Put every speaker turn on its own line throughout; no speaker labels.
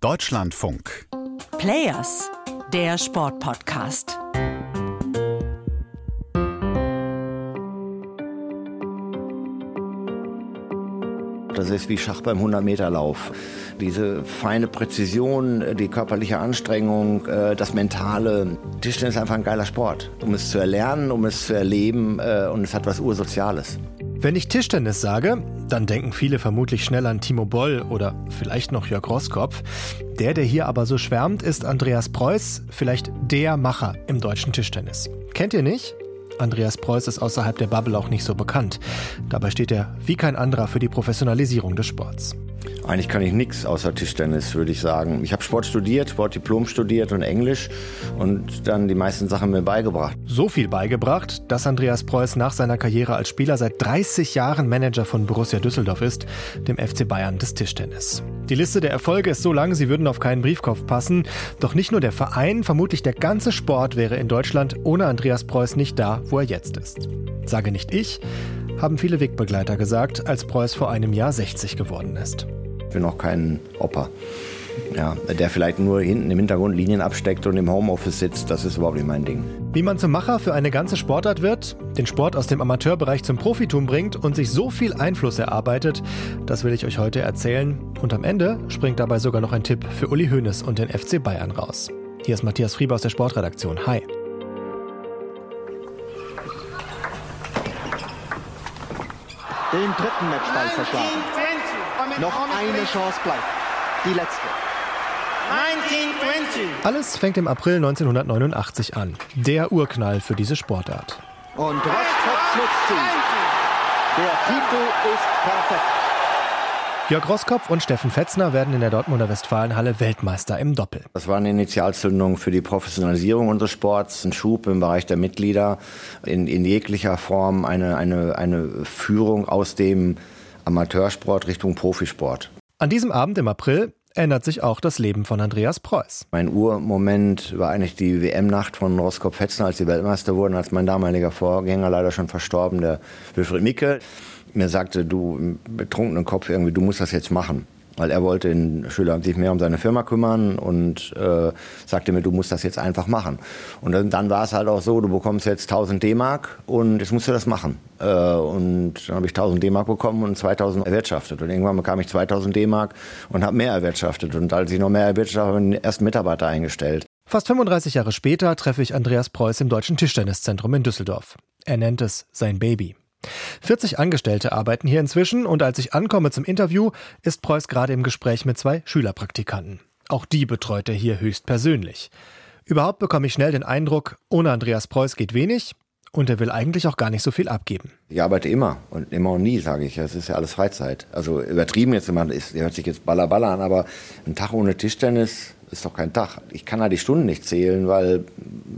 Deutschlandfunk.
Players, der Sportpodcast.
Das ist wie Schach beim 100-Meter-Lauf. Diese feine Präzision, die körperliche Anstrengung, äh, das Mentale. Tischtennis ist einfach ein geiler Sport. Um es zu erlernen, um es zu erleben äh, und es hat was Ursoziales.
Wenn ich Tischtennis sage, dann denken viele vermutlich schnell an Timo Boll oder vielleicht noch Jörg Roskopf. Der, der hier aber so schwärmt, ist Andreas Preuß, vielleicht der Macher im deutschen Tischtennis. Kennt ihr nicht? Andreas Preuß ist außerhalb der Bubble auch nicht so bekannt. Dabei steht er wie kein anderer für die Professionalisierung des Sports.
Eigentlich kann ich nichts außer Tischtennis, würde ich sagen. Ich habe Sport studiert, Sportdiplom studiert und Englisch und dann die meisten Sachen mir beigebracht.
So viel beigebracht, dass Andreas Preuß nach seiner Karriere als Spieler seit 30 Jahren Manager von Borussia Düsseldorf ist, dem FC Bayern des Tischtennis. Die Liste der Erfolge ist so lang, sie würden auf keinen Briefkopf passen. Doch nicht nur der Verein, vermutlich der ganze Sport wäre in Deutschland ohne Andreas Preuß nicht da, wo er jetzt ist. Sage nicht ich, haben viele Wegbegleiter gesagt, als Preuß vor einem Jahr 60 geworden ist.
Ich bin noch kein Opa. Ja, der vielleicht nur hinten im Hintergrund Linien absteckt und im Homeoffice sitzt, das ist überhaupt nicht mein Ding.
Wie man zum Macher für eine ganze Sportart wird, den Sport aus dem Amateurbereich zum Profitum bringt und sich so viel Einfluss erarbeitet, das will ich euch heute erzählen. Und am Ende springt dabei sogar noch ein Tipp für Uli Hoeneß und den FC Bayern raus. Hier ist Matthias Frieber aus der Sportredaktion. Hi.
Den dritten Matchball verschlagen. Noch eine Chance bleibt. Die letzte.
1920. Alles fängt im April 1989 an. Der Urknall für diese Sportart.
Und Rostropf nutzt sie. Der Titel ist perfekt.
Jörg Roskopf und Steffen Fetzner werden in der Dortmunder Westfalenhalle Weltmeister im Doppel.
Das war eine Initialzündung für die Professionalisierung unseres Sports, ein Schub im Bereich der Mitglieder, in, in jeglicher Form eine, eine, eine Führung aus dem Amateursport Richtung Profisport.
An diesem Abend im April ändert sich auch das Leben von Andreas Preuß.
Mein Urmoment war eigentlich die WM-Nacht von Roskopf Fetzner, als die Weltmeister wurden, als mein damaliger Vorgänger, leider schon verstorben, der Wilfried Micke, mir sagte, du im betrunkenen Kopf irgendwie, du musst das jetzt machen weil er wollte in Schüler sich mehr um seine Firma kümmern und äh, sagte mir, du musst das jetzt einfach machen. Und dann, dann war es halt auch so, du bekommst jetzt 1000 D-Mark und jetzt musst du das machen. Äh, und dann habe ich 1000 D-Mark bekommen und 2000 erwirtschaftet. Und irgendwann bekam ich 2000 D-Mark und habe mehr erwirtschaftet. Und als ich noch mehr erwirtschaftet habe, habe ich den ersten Mitarbeiter eingestellt.
Fast 35 Jahre später treffe ich Andreas Preuß im Deutschen Tischtenniszentrum in Düsseldorf. Er nennt es sein Baby. 40 Angestellte arbeiten hier inzwischen und als ich ankomme zum Interview, ist Preuß gerade im Gespräch mit zwei Schülerpraktikanten. Auch die betreut er hier höchstpersönlich. Überhaupt bekomme ich schnell den Eindruck, ohne Andreas Preuß geht wenig und er will eigentlich auch gar nicht so viel abgeben.
Ich arbeite immer und immer und nie, sage ich. Es ist ja alles Freizeit. Also übertrieben jetzt ist, hört sich jetzt baller baller an, aber ein Tag ohne Tischtennis ist doch kein Tag. Ich kann da die Stunden nicht zählen, weil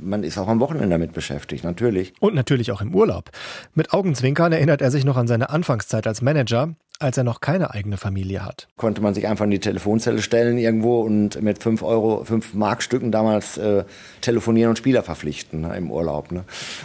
man ist auch am Wochenende damit beschäftigt, natürlich.
Und natürlich auch im Urlaub. Mit Augenzwinkern erinnert er sich noch an seine Anfangszeit als Manager, als er noch keine eigene Familie hat.
Konnte man sich einfach in die Telefonzelle stellen irgendwo und mit 5 Euro, 5 Markstücken damals äh, telefonieren und Spieler verpflichten ne, im Urlaub. Ne.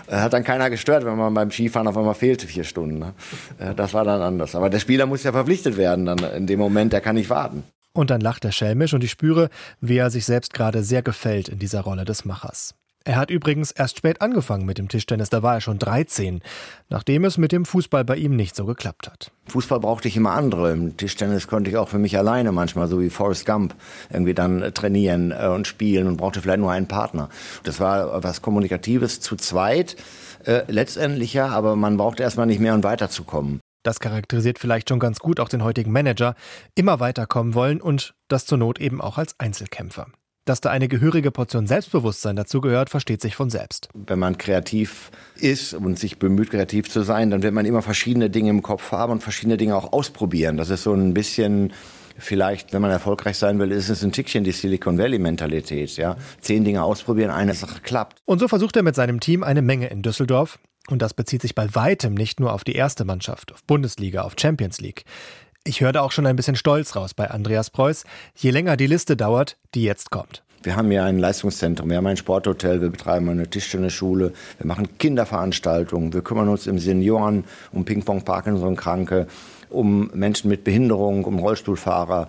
Hat dann keiner gestört, wenn man beim Skifahren auf einmal fehlte vier Stunden. Ne. Äh, das war dann anders. Aber der Spieler muss ja verpflichtet werden dann in dem Moment, der kann nicht warten.
Und dann lacht er schelmisch und ich spüre, wie er sich selbst gerade sehr gefällt in dieser Rolle des Machers. Er hat übrigens erst spät angefangen mit dem Tischtennis, da war er schon 13, nachdem es mit dem Fußball bei ihm nicht so geklappt hat.
Fußball brauchte ich immer andere. Im Tischtennis konnte ich auch für mich alleine manchmal, so wie Forrest Gump, irgendwie dann äh, trainieren äh, und spielen und brauchte vielleicht nur einen Partner. Das war was Kommunikatives zu zweit, äh, letztendlich ja, aber man brauchte erstmal nicht mehr, um weiterzukommen.
Das charakterisiert vielleicht schon ganz gut auch den heutigen Manager, immer weiterkommen wollen und das zur Not eben auch als Einzelkämpfer. Dass da eine gehörige Portion Selbstbewusstsein dazugehört, versteht sich von selbst.
Wenn man kreativ ist und sich bemüht, kreativ zu sein, dann wird man immer verschiedene Dinge im Kopf haben und verschiedene Dinge auch ausprobieren. Das ist so ein bisschen vielleicht, wenn man erfolgreich sein will, ist es ein Tickchen die Silicon Valley Mentalität, ja. Zehn Dinge ausprobieren, eine Sache klappt.
Und so versucht er mit seinem Team eine Menge in Düsseldorf. Und das bezieht sich bei weitem nicht nur auf die erste Mannschaft, auf Bundesliga, auf Champions League. Ich höre da auch schon ein bisschen Stolz raus bei Andreas Preuß, je länger die Liste dauert, die jetzt kommt.
Wir haben ja ein Leistungszentrum, wir haben ein Sporthotel, wir betreiben eine Tischtennisschule, wir machen Kinderveranstaltungen, wir kümmern uns im Senioren um Ping-Pong-Parkinson-Kranke, um Menschen mit Behinderung, um Rollstuhlfahrer,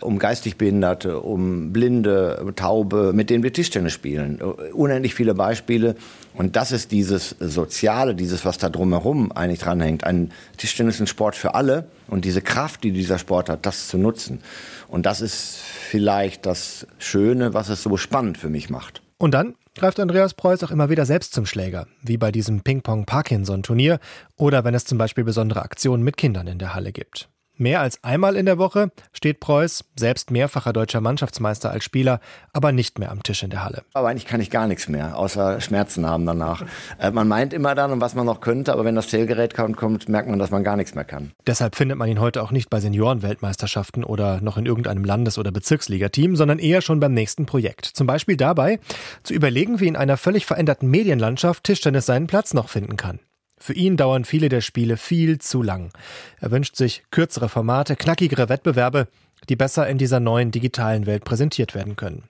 um geistig Behinderte, um Blinde, Taube, mit denen wir Tischtennis spielen. Unendlich viele Beispiele. Und das ist dieses Soziale, dieses, was da drumherum eigentlich dranhängt. Ein Tischtennis ist ein Sport für alle und diese Kraft, die dieser Sport hat, das zu nutzen. Und das ist vielleicht das Schöne, was es so spannend für mich macht.
Und dann greift Andreas Preuß auch immer wieder selbst zum Schläger, wie bei diesem Ping-Pong-Parkinson-Turnier oder wenn es zum Beispiel besondere Aktionen mit Kindern in der Halle gibt. Mehr als einmal in der Woche steht Preuß, selbst mehrfacher deutscher Mannschaftsmeister als Spieler, aber nicht mehr am Tisch in der Halle.
Aber eigentlich kann ich gar nichts mehr, außer Schmerzen haben danach. Äh, man meint immer dann, was man noch könnte, aber wenn das Zählgerät kommt, kommt, merkt man, dass man gar nichts mehr kann.
Deshalb findet man ihn heute auch nicht bei Seniorenweltmeisterschaften oder noch in irgendeinem Landes- oder Bezirksligateam, sondern eher schon beim nächsten Projekt. Zum Beispiel dabei, zu überlegen, wie in einer völlig veränderten Medienlandschaft Tischtennis seinen Platz noch finden kann. Für ihn dauern viele der Spiele viel zu lang. Er wünscht sich kürzere Formate, knackigere Wettbewerbe, die besser in dieser neuen digitalen Welt präsentiert werden können.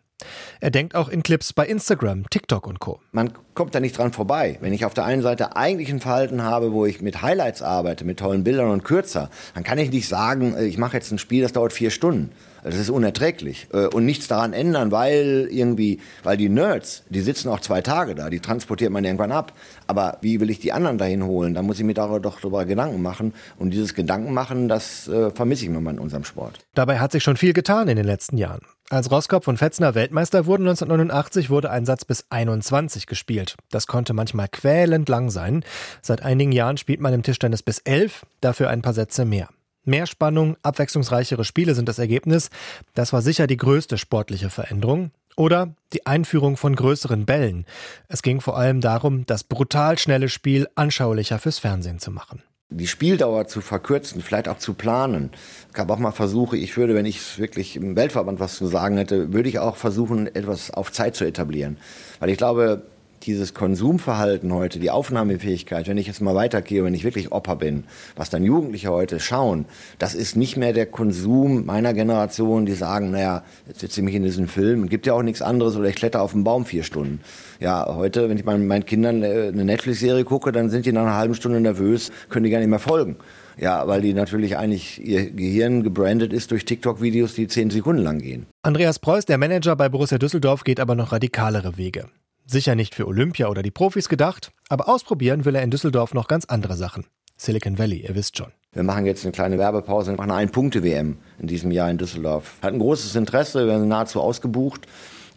Er denkt auch in Clips bei Instagram, TikTok und Co.
Man kommt da nicht dran vorbei. Wenn ich auf der einen Seite eigentlich ein Verhalten habe, wo ich mit Highlights arbeite, mit tollen Bildern und kürzer, dann kann ich nicht sagen, äh, ich mache jetzt ein Spiel, das dauert vier Stunden. Das ist unerträglich. Äh, und nichts daran ändern, weil irgendwie, weil die Nerds, die sitzen auch zwei Tage da, die transportiert man irgendwann ab. Aber wie will ich die anderen dahin holen? Da muss ich mir darüber doch darüber Gedanken machen. Und dieses Gedanken machen, das äh, vermisse ich mir in unserem Sport.
Dabei hat sich schon viel getan in den letzten Jahren. Als Roskopf und Fetzner Weltmeister wurden 1989, wurde ein Satz bis 21 gespielt. Das konnte manchmal quälend lang sein. Seit einigen Jahren spielt man im Tischtennis bis 11, dafür ein paar Sätze mehr. Mehr Spannung, abwechslungsreichere Spiele sind das Ergebnis. Das war sicher die größte sportliche Veränderung. Oder die Einführung von größeren Bällen. Es ging vor allem darum, das brutal schnelle Spiel anschaulicher fürs Fernsehen zu machen
die Spieldauer zu verkürzen, vielleicht auch zu planen. Es gab auch mal Versuche, ich würde, wenn ich wirklich im Weltverband was zu sagen hätte, würde ich auch versuchen, etwas auf Zeit zu etablieren. Weil ich glaube, dieses Konsumverhalten heute, die Aufnahmefähigkeit, wenn ich jetzt mal weitergehe, wenn ich wirklich Opa bin, was dann Jugendliche heute schauen, das ist nicht mehr der Konsum meiner Generation, die sagen, naja, jetzt sitze ich mich in diesen Film, gibt ja auch nichts anderes oder ich kletter auf den Baum vier Stunden. Ja, heute, wenn ich meinen, Kindern äh, eine Netflix-Serie gucke, dann sind die nach einer halben Stunde nervös, können die gar nicht mehr folgen. Ja, weil die natürlich eigentlich ihr Gehirn gebrandet ist durch TikTok-Videos, die zehn Sekunden lang gehen.
Andreas Preuß, der Manager bei Borussia Düsseldorf, geht aber noch radikalere Wege. Sicher nicht für Olympia oder die Profis gedacht, aber ausprobieren will er in Düsseldorf noch ganz andere Sachen. Silicon Valley, ihr wisst schon.
Wir machen jetzt eine kleine Werbepause und machen eine Ein-Punkte-WM in diesem Jahr in Düsseldorf. Hat ein großes Interesse, wir werden nahezu ausgebucht.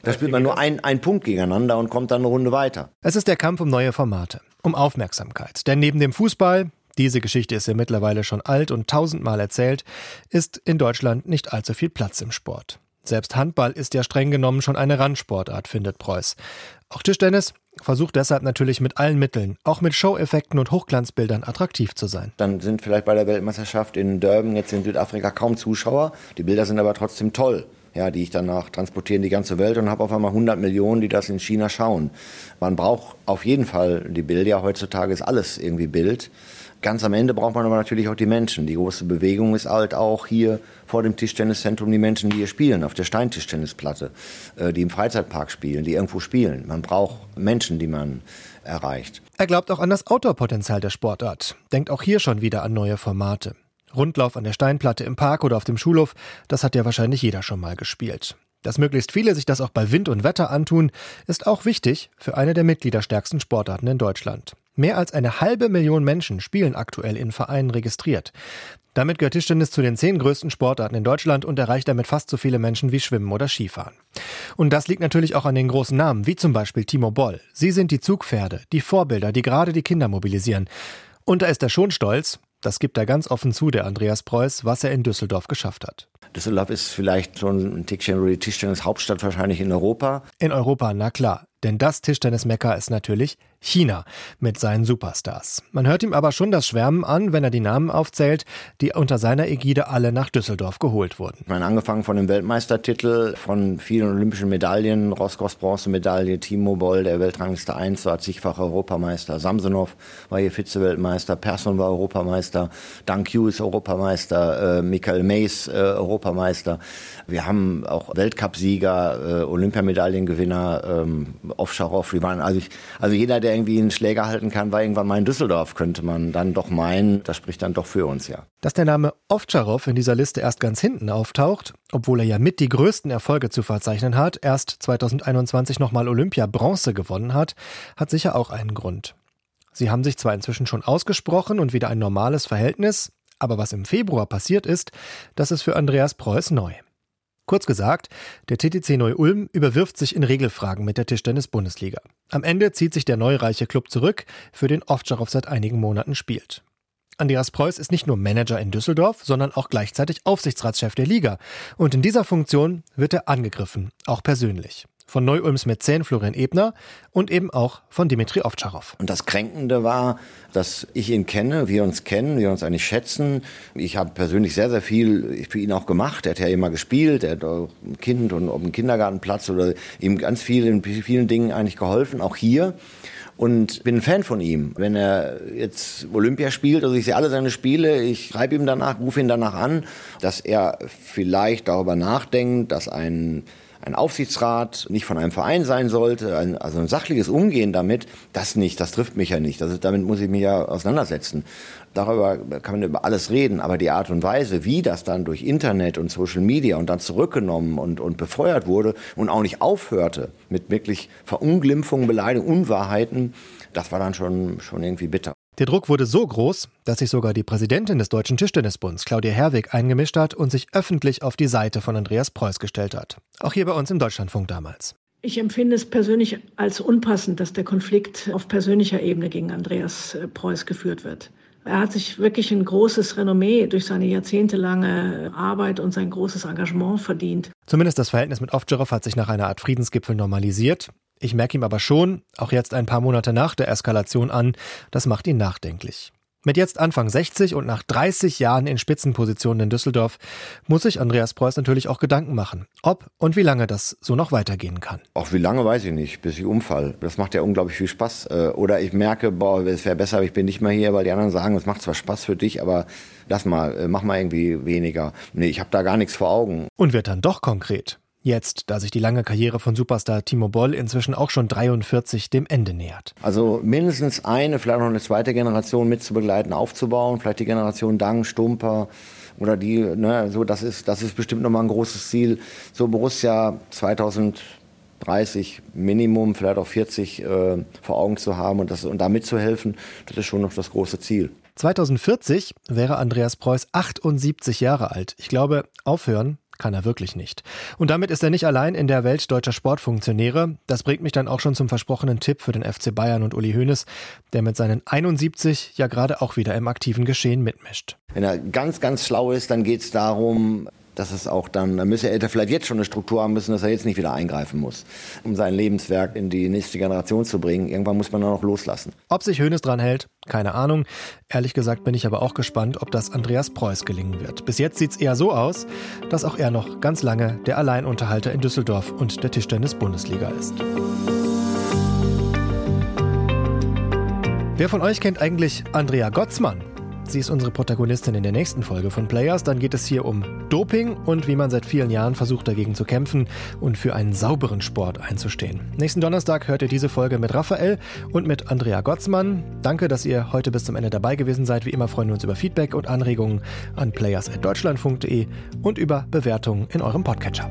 Da spielt man nur ein, ein Punkt gegeneinander und kommt dann eine Runde weiter.
Es ist der Kampf um neue Formate, um Aufmerksamkeit. Denn neben dem Fußball, diese Geschichte ist ja mittlerweile schon alt und tausendmal erzählt, ist in Deutschland nicht allzu viel Platz im Sport. Selbst Handball ist ja streng genommen schon eine Randsportart, findet Preuß. Auch Tischtennis versucht deshalb natürlich mit allen Mitteln, auch mit Show-Effekten und Hochglanzbildern attraktiv zu sein.
Dann sind vielleicht bei der Weltmeisterschaft in Durban jetzt in Südafrika kaum Zuschauer. Die Bilder sind aber trotzdem toll. Ja, die ich danach transportiere in die ganze Welt und habe auf einmal 100 Millionen, die das in China schauen. Man braucht auf jeden Fall die Bilder. Heutzutage ist alles irgendwie Bild. Ganz am Ende braucht man aber natürlich auch die Menschen. Die große Bewegung ist halt auch hier vor dem Tischtenniszentrum die Menschen, die hier spielen, auf der Steintischtennisplatte, äh, die im Freizeitpark spielen, die irgendwo spielen. Man braucht Menschen, die man erreicht.
Er glaubt auch an das Outdoor-Potenzial der Sportart, denkt auch hier schon wieder an neue Formate. Rundlauf an der Steinplatte im Park oder auf dem Schulhof, das hat ja wahrscheinlich jeder schon mal gespielt. Dass möglichst viele sich das auch bei Wind und Wetter antun, ist auch wichtig für eine der mitgliederstärksten Sportarten in Deutschland. Mehr als eine halbe Million Menschen spielen aktuell in Vereinen registriert. Damit gehört Tischtennis zu den zehn größten Sportarten in Deutschland und erreicht damit fast so viele Menschen wie Schwimmen oder Skifahren. Und das liegt natürlich auch an den großen Namen, wie zum Beispiel Timo Boll. Sie sind die Zugpferde, die Vorbilder, die gerade die Kinder mobilisieren. Und da ist er schon stolz, das gibt er ganz offen zu, der Andreas Preuß, was er in Düsseldorf geschafft hat.
Düsseldorf ist vielleicht schon ein Tickchen die Tischtennis-Hauptstadt wahrscheinlich in Europa.
In Europa, na klar. Denn das Tischtennis-Mekka ist natürlich China mit seinen Superstars. Man hört ihm aber schon das Schwärmen an, wenn er die Namen aufzählt, die unter seiner Ägide alle nach Düsseldorf geholt wurden.
Ich meine, angefangen von dem Weltmeistertitel, von vielen olympischen Medaillen, Roskos Bronzemedaille, Timo Boll, der Weltrangliste 1, war zigfacher Europameister, Samsonov war hier Vize-Weltmeister, Persson war Europameister, Dank ist Europameister, äh, Michael Mays äh, Europameister. Wir haben auch Weltcupsieger, äh, Olympiamedaillengewinner, ähm, Offshore, wir waren also, ich, also jeder, der irgendwie einen Schläger halten kann, war irgendwann mal in Düsseldorf, könnte man dann doch meinen. Das spricht dann doch für uns, ja.
Dass der Name Ovtcharov in dieser Liste erst ganz hinten auftaucht, obwohl er ja mit die größten Erfolge zu verzeichnen hat, erst 2021 nochmal Olympia Bronze gewonnen hat, hat sicher auch einen Grund. Sie haben sich zwar inzwischen schon ausgesprochen und wieder ein normales Verhältnis, aber was im Februar passiert ist, das ist für Andreas Preuß neu. Kurz gesagt, der TTC Neu-Ulm überwirft sich in Regelfragen mit der Tischtennis-Bundesliga. Am Ende zieht sich der neureiche Club zurück, für den Ovtcharov seit einigen Monaten spielt. Andreas Preuß ist nicht nur Manager in Düsseldorf, sondern auch gleichzeitig Aufsichtsratschef der Liga. Und in dieser Funktion wird er angegriffen, auch persönlich von Neu-Ulms Mäzen Florian Ebner und eben auch von Dimitri Ovtcharov.
Und das Kränkende war, dass ich ihn kenne, wir uns kennen, wir uns eigentlich schätzen. Ich habe persönlich sehr, sehr viel für ihn auch gemacht. Er hat ja immer gespielt, er hat ein Kind und auf dem Kindergartenplatz oder ihm ganz viel in vielen Dingen eigentlich geholfen, auch hier und bin ein Fan von ihm. Wenn er jetzt Olympia spielt, also ich sehe alle seine Spiele, ich schreibe ihm danach, rufe ihn danach an, dass er vielleicht darüber nachdenkt, dass ein ein Aufsichtsrat nicht von einem Verein sein sollte, ein, also ein sachliches Umgehen damit, das nicht, das trifft mich ja nicht. Das ist, damit muss ich mich ja auseinandersetzen. Darüber kann man über alles reden, aber die Art und Weise, wie das dann durch Internet und Social Media und dann zurückgenommen und, und befeuert wurde und auch nicht aufhörte mit wirklich Verunglimpfungen, Beleidigungen, Unwahrheiten, das war dann schon, schon irgendwie bitter.
Der Druck wurde so groß, dass sich sogar die Präsidentin des Deutschen Tischtennisbunds, Claudia Herwig, eingemischt hat und sich öffentlich auf die Seite von Andreas Preuß gestellt hat. Auch hier bei uns im Deutschlandfunk damals.
Ich empfinde es persönlich als unpassend, dass der Konflikt auf persönlicher Ebene gegen Andreas äh, Preuß geführt wird. Er hat sich wirklich ein großes Renommee durch seine jahrzehntelange Arbeit und sein großes Engagement verdient.
Zumindest das Verhältnis mit Ovtcharov hat sich nach einer Art Friedensgipfel normalisiert. Ich merke ihm aber schon, auch jetzt ein paar Monate nach der Eskalation an, das macht ihn nachdenklich. Mit jetzt Anfang 60 und nach 30 Jahren in Spitzenpositionen in Düsseldorf muss sich Andreas Preuß natürlich auch Gedanken machen, ob und wie lange das so noch weitergehen kann.
Auch wie lange weiß ich nicht, bis ich umfall. Das macht ja unglaublich viel Spaß. Äh, oder ich merke, boah, es wäre besser, ich bin nicht mehr hier, weil die anderen sagen, es macht zwar Spaß für dich, aber lass mal, äh, mach mal irgendwie weniger. Nee, ich habe da gar nichts vor Augen.
Und wird dann doch konkret. Jetzt, da sich die lange Karriere von Superstar Timo Boll inzwischen auch schon 43 dem Ende nähert.
Also mindestens eine, vielleicht noch eine zweite Generation mitzubegleiten, aufzubauen, vielleicht die Generation Dang, Stumper oder die, ne, so das ist, das ist bestimmt nochmal ein großes Ziel. So Borussia 2030 Minimum, vielleicht auch 40 äh, vor Augen zu haben und, das, und da mitzuhelfen, das ist schon noch das große Ziel.
2040 wäre Andreas Preuß 78 Jahre alt. Ich glaube, aufhören kann er wirklich nicht. Und damit ist er nicht allein in der Welt deutscher Sportfunktionäre. Das bringt mich dann auch schon zum versprochenen Tipp für den FC Bayern und Uli Hoeneß, der mit seinen 71 ja gerade auch wieder im aktiven Geschehen mitmischt.
Wenn er ganz, ganz schlau ist, dann geht es darum, dass es auch dann, dann müsste er vielleicht jetzt schon eine Struktur haben müssen, dass er jetzt nicht wieder eingreifen muss, um sein Lebenswerk in die nächste Generation zu bringen. Irgendwann muss man dann auch loslassen.
Ob sich Hönes dran hält, keine Ahnung. Ehrlich gesagt bin ich aber auch gespannt, ob das Andreas Preuß gelingen wird. Bis jetzt sieht es eher so aus, dass auch er noch ganz lange der Alleinunterhalter in Düsseldorf und der Tischtennis-Bundesliga ist. Wer von euch kennt eigentlich Andrea Gottsmann? Sie ist unsere Protagonistin in der nächsten Folge von Players. Dann geht es hier um Doping und wie man seit vielen Jahren versucht dagegen zu kämpfen und für einen sauberen Sport einzustehen. Nächsten Donnerstag hört ihr diese Folge mit Raphael und mit Andrea Gottsmann. Danke, dass ihr heute bis zum Ende dabei gewesen seid. Wie immer freuen wir uns über Feedback und Anregungen an players.deutschlandfunk.de und über Bewertungen in eurem Podcatcher.